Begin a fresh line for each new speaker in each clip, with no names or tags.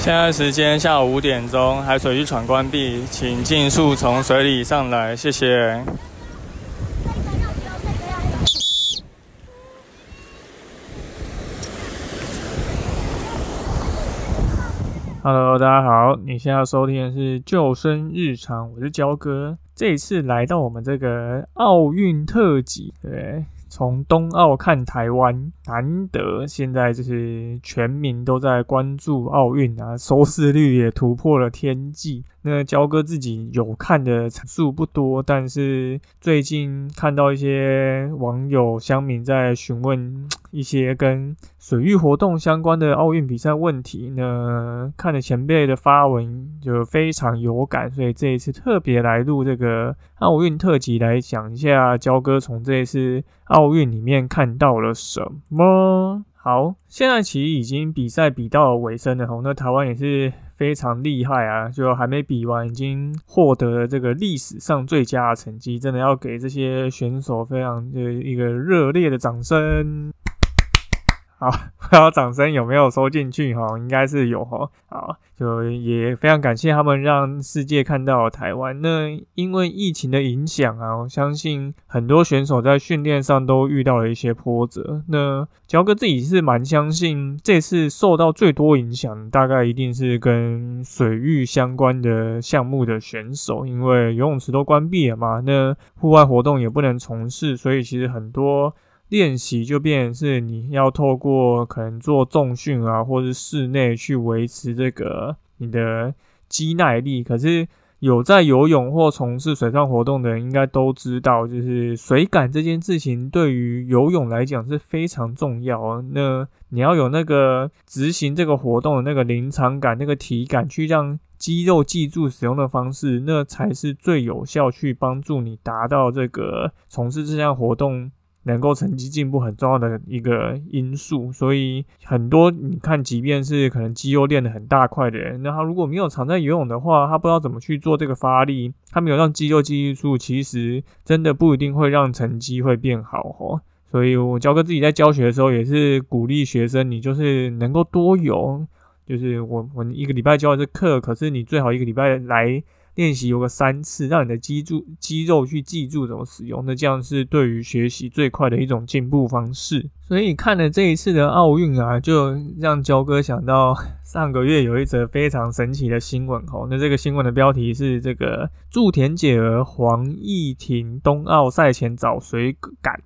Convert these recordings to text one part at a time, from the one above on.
现在时间下午五点钟，海水浴场关闭，请尽速从水里上来，谢谢。Hello，大家好，你现在收听的是《救生日常》，我是焦哥。这一次来到我们这个奥运特辑，对。从冬奥看台湾，难得现在就是全民都在关注奥运啊，收视率也突破了天际。那焦哥自己有看的数不多，但是最近看到一些网友乡民在询问一些跟水域活动相关的奥运比赛问题，那看了前辈的发文就非常有感，所以这一次特别来录这个奥运特辑来讲一下焦哥从这一次奥运里面看到了什么。好，现在其实已经比赛比到尾声了，吼，那台湾也是。非常厉害啊！就还没比完，已经获得了这个历史上最佳的成绩，真的要给这些选手非常的一个热烈的掌声。好，不知道掌声有没有收进去哈？应该是有哈。好，就也非常感谢他们让世界看到台湾。那因为疫情的影响啊，我相信很多选手在训练上都遇到了一些波折。那焦哥自己是蛮相信，这次受到最多影响，大概一定是跟水域相关的项目的选手，因为游泳池都关闭了嘛，那户外活动也不能从事，所以其实很多。练习就变成是你要透过可能做重训啊，或是室内去维持这个你的肌耐力。可是有在游泳或从事水上活动的人，应该都知道，就是水感这件事情对于游泳来讲是非常重要。那你要有那个执行这个活动的那个临场感、那个体感，去让肌肉记住使用的方式，那才是最有效去帮助你达到这个从事这项活动。能够成绩进步很重要的一个因素，所以很多你看，即便是可能肌肉练得很大块的人，那他如果没有常在游泳的话，他不知道怎么去做这个发力，他没有让肌肉记忆住，其实真的不一定会让成绩会变好哦。所以我教哥自己在教学的时候，也是鼓励学生，你就是能够多游，就是我我一个礼拜教的这课，可是你最好一个礼拜来。练习有个三次，让你的肌住肌肉去记住怎么使用，那这样是对于学习最快的一种进步方式。所以看了这一次的奥运啊，就让焦哥想到上个月有一则非常神奇的新闻哦。那这个新闻的标题是这个祝田姐儿黄义婷冬奥赛前找水赶，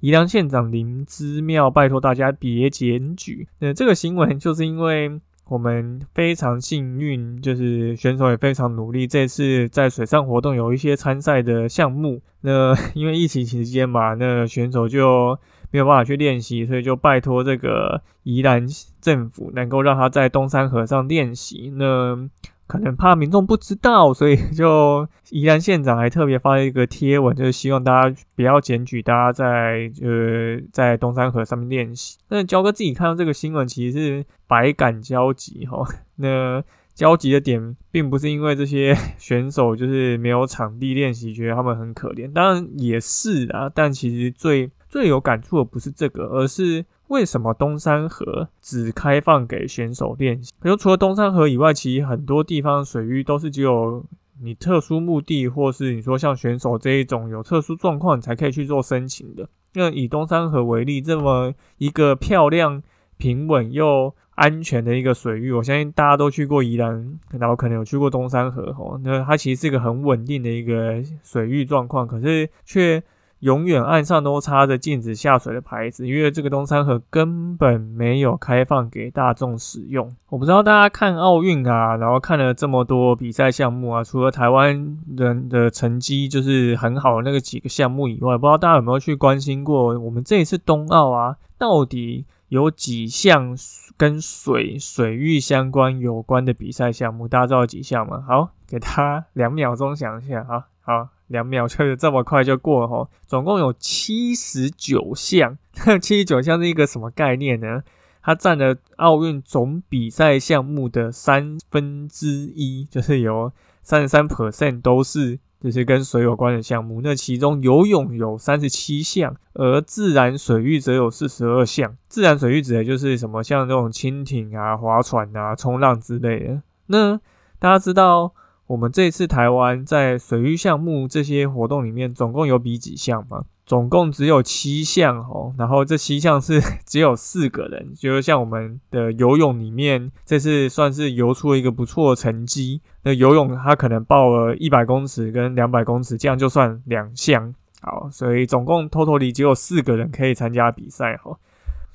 宜良县长林之妙拜托大家别检举。那这个新闻就是因为。我们非常幸运，就是选手也非常努力。这次在水上活动有一些参赛的项目，那 因为疫情期间嘛，那选手就没有办法去练习，所以就拜托这个宜兰政府能够让他在东山河上练习。那可能怕民众不知道，所以 就宜兰县长还特别发了一个贴文，就是希望大家不要检举大家在呃在东山河上面练习。那焦哥自己看到这个新闻，其实是百感交集哈。那焦急的点，并不是因为这些 选手就是没有场地练习，觉得他们很可怜，当然也是啊。但其实最最有感触的不是这个，而是。为什么东山河只开放给选手练习？比如除了东山河以外，其实很多地方水域都是只有你特殊目的，或是你说像选手这一种有特殊状况，你才可以去做申请的。那以东山河为例，这么一个漂亮、平稳又安全的一个水域，我相信大家都去过宜兰，然后可能有去过东山河吼。那它其实是一个很稳定的一个水域状况，可是却。永远岸上都插着禁止下水的牌子，因为这个东山河根本没有开放给大众使用。我不知道大家看奥运啊，然后看了这么多比赛项目啊，除了台湾人的成绩就是很好的那个几个项目以外，不知道大家有没有去关心过我们这一次冬奥啊，到底有几项跟水水域相关有关的比赛项目？大家知道几项吗？好，给他两秒钟想一下啊，好。两秒就是这么快就过了哈，总共有七十九项，七十九项是一个什么概念呢？它占了奥运总比赛项目的三分之一，就是有三十三 percent 都是就是跟水有关的项目。那其中游泳有三十七项，而自然水域则有四十二项。自然水域指的就是什么，像这种蜻蜓啊、划船啊、冲浪之类的。那大家知道，我们这次台湾在水域项目这些活动里面，总共有比几项吗？总共只有七项哦，然后这七项是 只有四个人，就是像我们的游泳里面，这次算是游出了一个不错的成绩。那游泳他可能报了一百公尺跟两百公尺，这样就算两项。好，所以总共 total 里只有四个人可以参加比赛哈。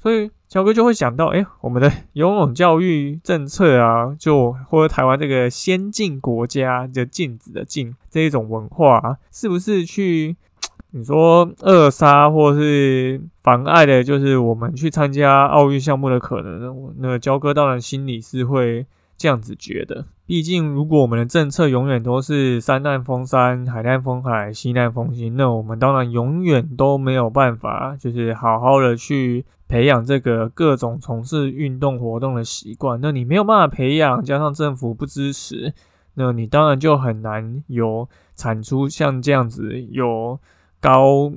所以乔哥就会想到，哎，我们的游泳教育政策啊，就或者台湾这个先进国家的禁止的禁这一种文化，是不是去？你说扼杀或是妨碍的，就是我们去参加奥运项目的可能。那焦哥当然心里是会这样子觉得。毕竟，如果我们的政策永远都是山难封山、海难封海、西难封西，那我们当然永远都没有办法，就是好好的去培养这个各种从事运动活动的习惯。那你没有办法培养，加上政府不支持，那你当然就很难有产出像这样子有。高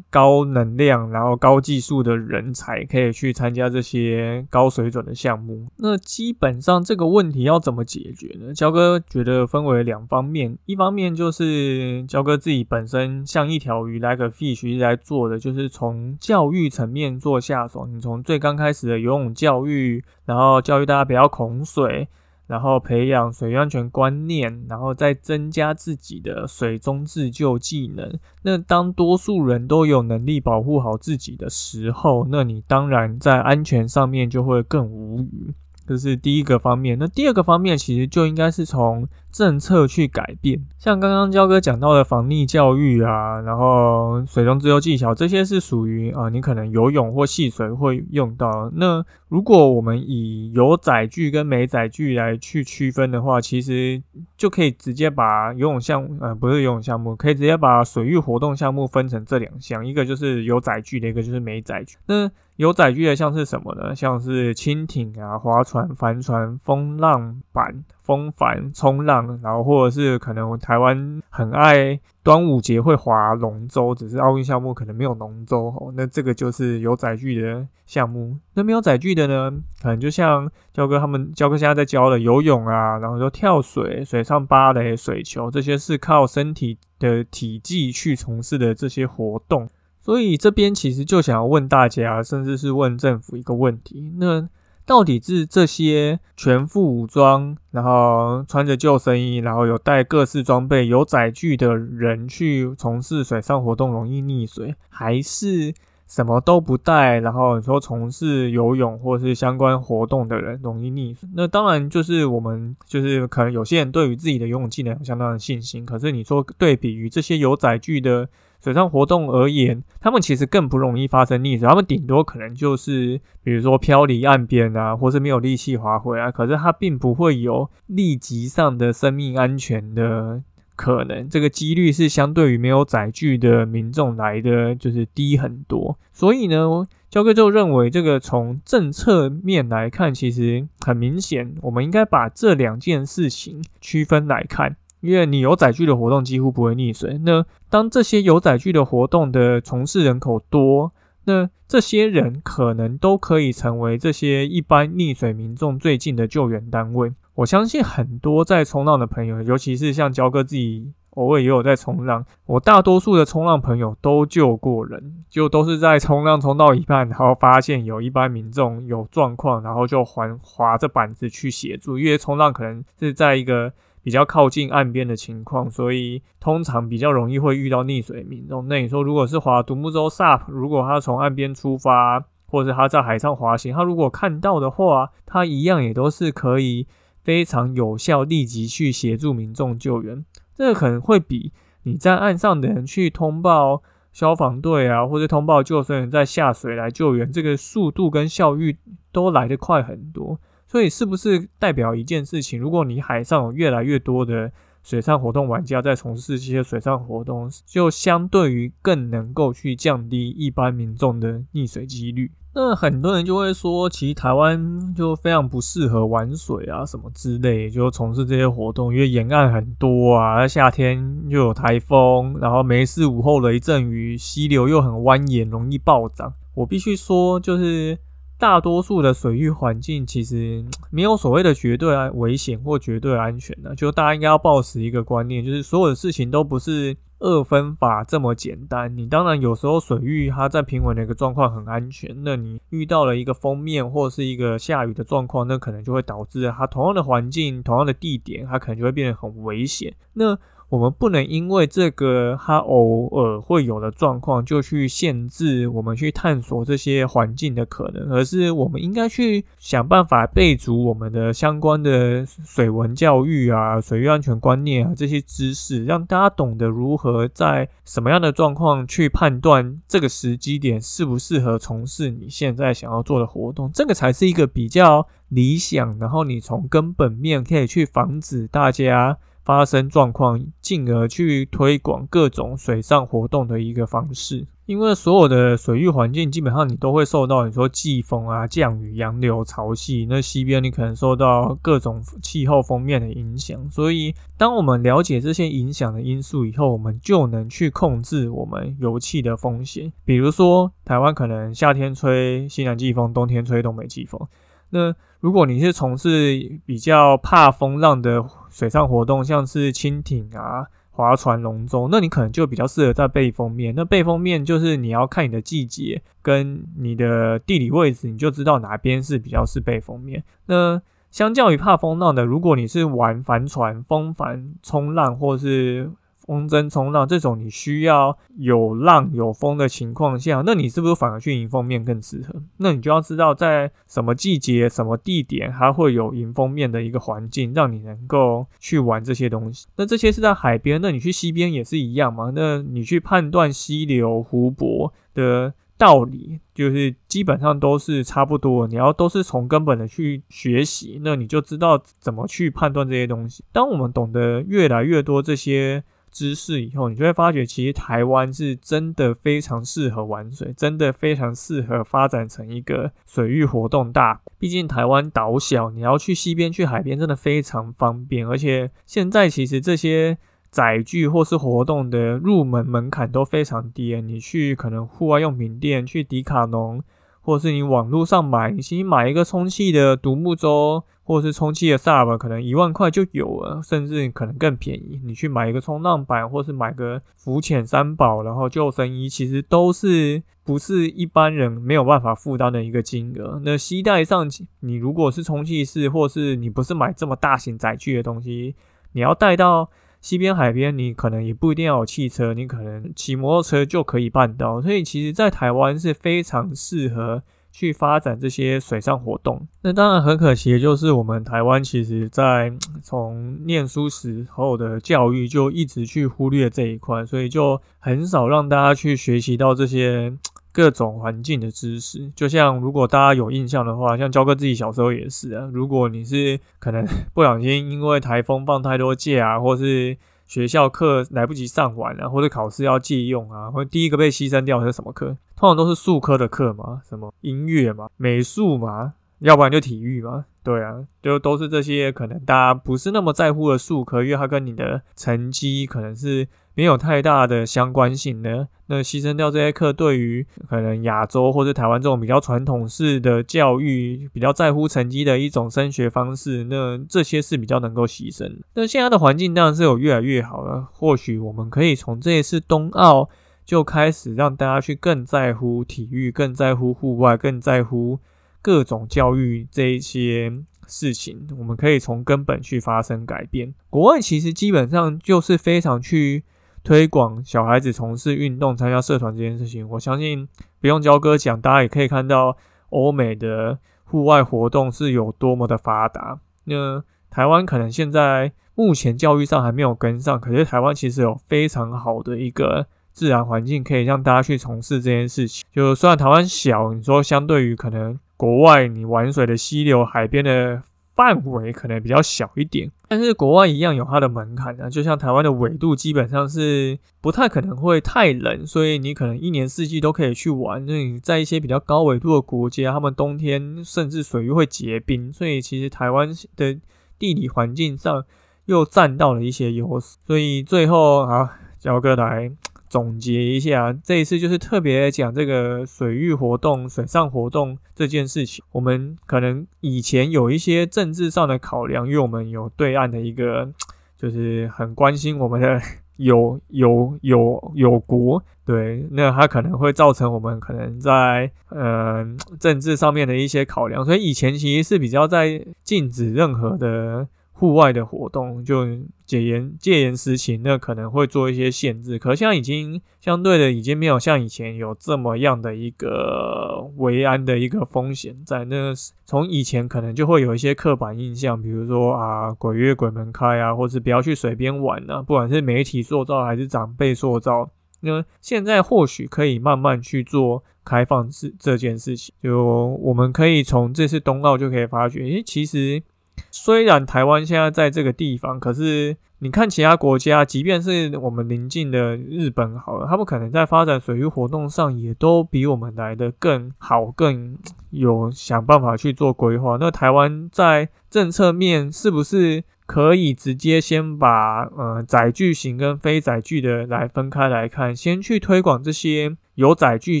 高能量，然后高技术的人才可以去参加这些高水准的项目。那基本上这个问题要怎么解决呢？焦哥觉得分为两方面，一方面就是焦哥自己本身像一条鱼，like a fish 一直在做的，就是从教育层面做下手。你从最刚开始的游泳教育，然后教育大家不要恐水。然后培养水安全观念，然后再增加自己的水中自救技能。那当多数人都有能力保护好自己的时候，那你当然在安全上面就会更无语。这是第一个方面。那第二个方面，其实就应该是从政策去改变。像刚刚焦哥讲到的防溺教育啊，然后水中自由技巧，这些是属于啊，你可能游泳或戏水会用到。那如果我们以有载具跟没载具来去区分的话，其实就可以直接把游泳项，呃，不是游泳项目，可以直接把水域活动项目分成这两项，一个就是有载具的，一个就是没载具。那有载具的像是什么呢？像是蜻蜓啊、划船、帆船、风浪板。风帆、冲浪，然后或者是可能台湾很爱端午节会划龙舟，只是奥运项目可能没有龙舟哦。那这个就是有载具的项目。那没有载具的呢，可能就像教哥他们，教哥现在在教的游泳啊，然后就跳水、水上芭蕾、水球，这些是靠身体的体积去从事的这些活动。所以这边其实就想要问大家，甚至是问政府一个问题：那到底是这些全副武装，然后穿着救生衣，然后有带各式装备、有载具的人去从事水上活动容易溺水，还是什么都不带，然后你说从事游泳或是相关活动的人容易溺水？那当然就是我们就是可能有些人对于自己的游泳技能有相当的信心，可是你说对比于这些有载具的。水上活动而言，他们其实更不容易发生溺水，他们顶多可能就是，比如说漂离岸边啊，或是没有力气划回啊，可是它并不会有立即上的生命安全的可能，这个几率是相对于没有载具的民众来的就是低很多。所以呢，焦哥就认为，这个从政策面来看，其实很明显，我们应该把这两件事情区分来看。因为你有载具的活动几乎不会溺水，那当这些有载具的活动的从事人口多，那这些人可能都可以成为这些一般溺水民众最近的救援单位。我相信很多在冲浪的朋友，尤其是像焦哥自己偶尔也有在冲浪，我大多数的冲浪朋友都救过人，就都是在冲浪冲到一半，然后发现有一般民众有状况，然后就还划着板子去协助，因为冲浪可能是在一个。比较靠近岸边的情况，所以通常比较容易会遇到溺水民众。那你说，如果是划独木舟 SUP，如果他从岸边出发，或者他在海上滑行，他如果看到的话，他一样也都是可以非常有效、立即去协助民众救援。这个可能会比你在岸上的人去通报消防队啊，或者通报救生员在下水来救援，这个速度跟效率都来得快很多。所以是不是代表一件事情？如果你海上有越来越多的水上活动玩家在从事这些水上活动，就相对于更能够去降低一般民众的溺水几率。那很多人就会说，其实台湾就非常不适合玩水啊，什么之类，就从事这些活动，因为沿岸很多啊，夏天又有台风，然后没事午后雷阵雨，溪流又很蜿蜒，容易暴涨。我必须说，就是。大多数的水域环境其实没有所谓的绝对危险或绝对安全的，就大家应该要抱持一个观念，就是所有的事情都不是二分法这么简单。你当然有时候水域它在平稳的一个状况很安全，那你遇到了一个封面或是一个下雨的状况，那可能就会导致它同样的环境、同样的地点，它可能就会变得很危险。那我们不能因为这个它偶尔会有的状况，就去限制我们去探索这些环境的可能，而是我们应该去想办法备足我们的相关的水文教育啊、水域安全观念啊这些知识，让大家懂得如何在什么样的状况去判断这个时机点适不适合从事你现在想要做的活动，这个才是一个比较理想，然后你从根本面可以去防止大家。发生状况，进而去推广各种水上活动的一个方式。因为所有的水域环境，基本上你都会受到你说季风啊、降雨、洋流、潮汐。那西边你可能受到各种气候封面的影响。所以，当我们了解这些影响的因素以后，我们就能去控制我们油气的风险。比如说，台湾可能夏天吹西南季风，冬天吹东北季风。那如果你是从事比较怕风浪的水上活动，像是蜻蜓啊、划船、龙舟，那你可能就比较适合在背风面。那背风面就是你要看你的季节跟你的地理位置，你就知道哪边是比较是背风面。那相较于怕风浪的，如果你是玩帆船、风帆、冲浪或是风筝冲浪这种你需要有浪有风的情况下，那你是不是反而去迎风面更适合？那你就要知道在什么季节、什么地点，它会有迎风面的一个环境，让你能够去玩这些东西。那这些是在海边，那你去溪边也是一样嘛？那你去判断溪流、湖泊的道理，就是基本上都是差不多。你要都是从根本的去学习，那你就知道怎么去判断这些东西。当我们懂得越来越多这些。知识以后，你就会发觉，其实台湾是真的非常适合玩水，真的非常适合发展成一个水域活动大。毕竟台湾岛小，你要去西边、去海边，真的非常方便。而且现在其实这些载具或是活动的入门门槛都非常低，你去可能户外用品店，去迪卡侬。或是你网络上买，你先买一个充气的独木舟，或者是充气的 SUP，可能一万块就有了，甚至可能更便宜。你去买一个冲浪板，或是买个浮潜三宝，然后救生衣，其实都是不是一般人没有办法负担的一个金额。那携带上，你如果是充气式，或是你不是买这么大型载具的东西，你要带到。西边海边，你可能也不一定要有汽车，你可能骑摩托车就可以办到。所以，其实，在台湾是非常适合去发展这些水上活动。那当然很可惜就是，我们台湾其实在从念书时候的教育就一直去忽略这一块，所以就很少让大家去学习到这些。各种环境的知识，就像如果大家有印象的话，像焦哥自己小时候也是啊。如果你是可能 不小心因为台风放太多假啊，或是学校课来不及上完啊，或者考试要借用啊，或者第一个被牺牲掉是什么课？通常都是数科的课嘛，什么音乐嘛、美术嘛，要不然就体育嘛。对啊，就都是这些可能大家不是那么在乎的数科，因为它跟你的成绩可能是。没有太大的相关性呢，那牺牲掉这些课，对于可能亚洲或者台湾这种比较传统式的教育，比较在乎成绩的一种升学方式，那这些是比较能够牺牲。那现在的环境当然是有越来越好了，或许我们可以从这一次冬奥就开始让大家去更在乎体育，更在乎户外，更在乎各种教育这一些事情，我们可以从根本去发生改变。国外其实基本上就是非常去。推广小孩子从事运动、参加社团这件事情，我相信不用焦哥讲，大家也可以看到欧美的户外活动是有多么的发达。那台湾可能现在目前教育上还没有跟上，可是台湾其实有非常好的一个自然环境，可以让大家去从事这件事情。就虽然台湾小，你说相对于可能国外，你玩水的溪流、海边的范围可能比较小一点。但是国外一样有它的门槛啊，就像台湾的纬度基本上是不太可能会太冷，所以你可能一年四季都可以去玩。那你在一些比较高纬度的国家，他们冬天甚至水域会结冰，所以其实台湾的地理环境上又占到了一些优势。所以最后啊，焦哥来。总结一下，这一次就是特别讲这个水域活动、水上活动这件事情。我们可能以前有一些政治上的考量，因为我们有对岸的一个，就是很关心我们的 有有有有国，对，那它可能会造成我们可能在嗯政治上面的一些考量，所以以前其实是比较在禁止任何的。户外的活动就戒严戒严时期，那可能会做一些限制。可现在已经相对的，已经没有像以前有这么样的一个维安的一个风险在。那从以前可能就会有一些刻板印象，比如说啊鬼月鬼门开啊，或是不要去水边玩啊，不管是媒体塑造还是长辈塑造，那现在或许可以慢慢去做开放这这件事情。就我们可以从这次冬奥就可以发觉，诶，其实。虽然台湾现在在这个地方，可是你看其他国家，即便是我们邻近的日本，好了，他们可能在发展水域活动上，也都比我们来的更好，更有想办法去做规划。那台湾在政策面是不是可以直接先把呃载具型跟非载具的来分开来看，先去推广这些有载具、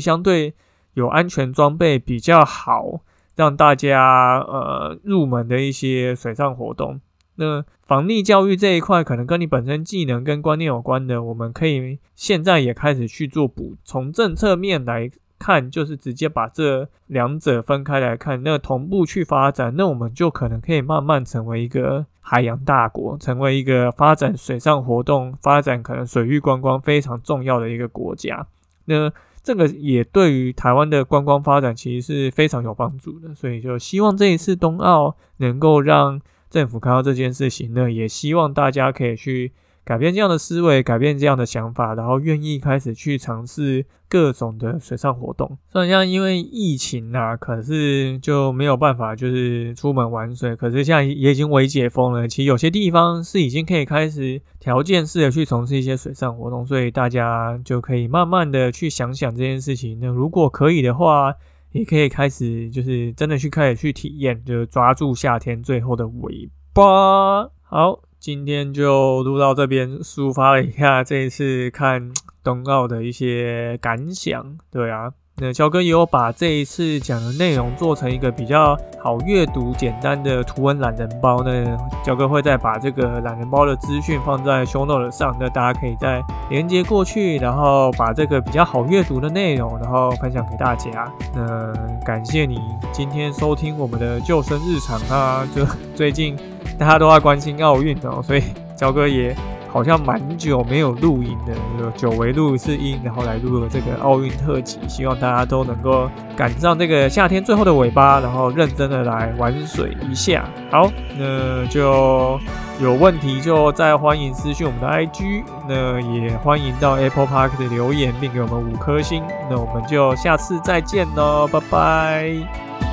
相对有安全装备比较好？让大家呃入门的一些水上活动，那防溺教育这一块可能跟你本身技能跟观念有关的，我们可以现在也开始去做补。从政策面来看，就是直接把这两者分开来看，那同步去发展，那我们就可能可以慢慢成为一个海洋大国，成为一个发展水上活动、发展可能水域观光非常重要的一个国家。那这个也对于台湾的观光发展其实是非常有帮助的，所以就希望这一次冬奥能够让政府看到这件事情呢，也希望大家可以去。改变这样的思维，改变这样的想法，然后愿意开始去尝试各种的水上活动。虽然像因为疫情啊，可是就没有办法就是出门玩水。可是现在也已经微解封了，其实有些地方是已经可以开始条件式的去从事一些水上活动，所以大家就可以慢慢的去想想这件事情。那如果可以的话，也可以开始就是真的去开始去体验，就抓住夏天最后的尾巴。好。今天就录到这边，抒发了一下这一次看 冬奥的一些感想。对啊，那焦哥也有把这一次讲的内容做成一个比较好阅读、简单的图文懒人包。那焦哥会再把这个懒人包的资讯放在 show note 上，那大家可以再连接过去，然后把这个比较好阅读的内容，然后分享给大家。那感谢你今天收听我们的救生日常啊，就最近。大家都在关心奥运哦，所以焦哥也好像蛮久没有录音的，久违录一次音，然后来录了这个奥运特辑，希望大家都能够赶上这个夏天最后的尾巴，然后认真的来玩水一下。好，那就有问题就再欢迎私讯我们的 IG，那也欢迎到 Apple Park 的留言并给我们五颗星，那我们就下次再见喽，拜拜。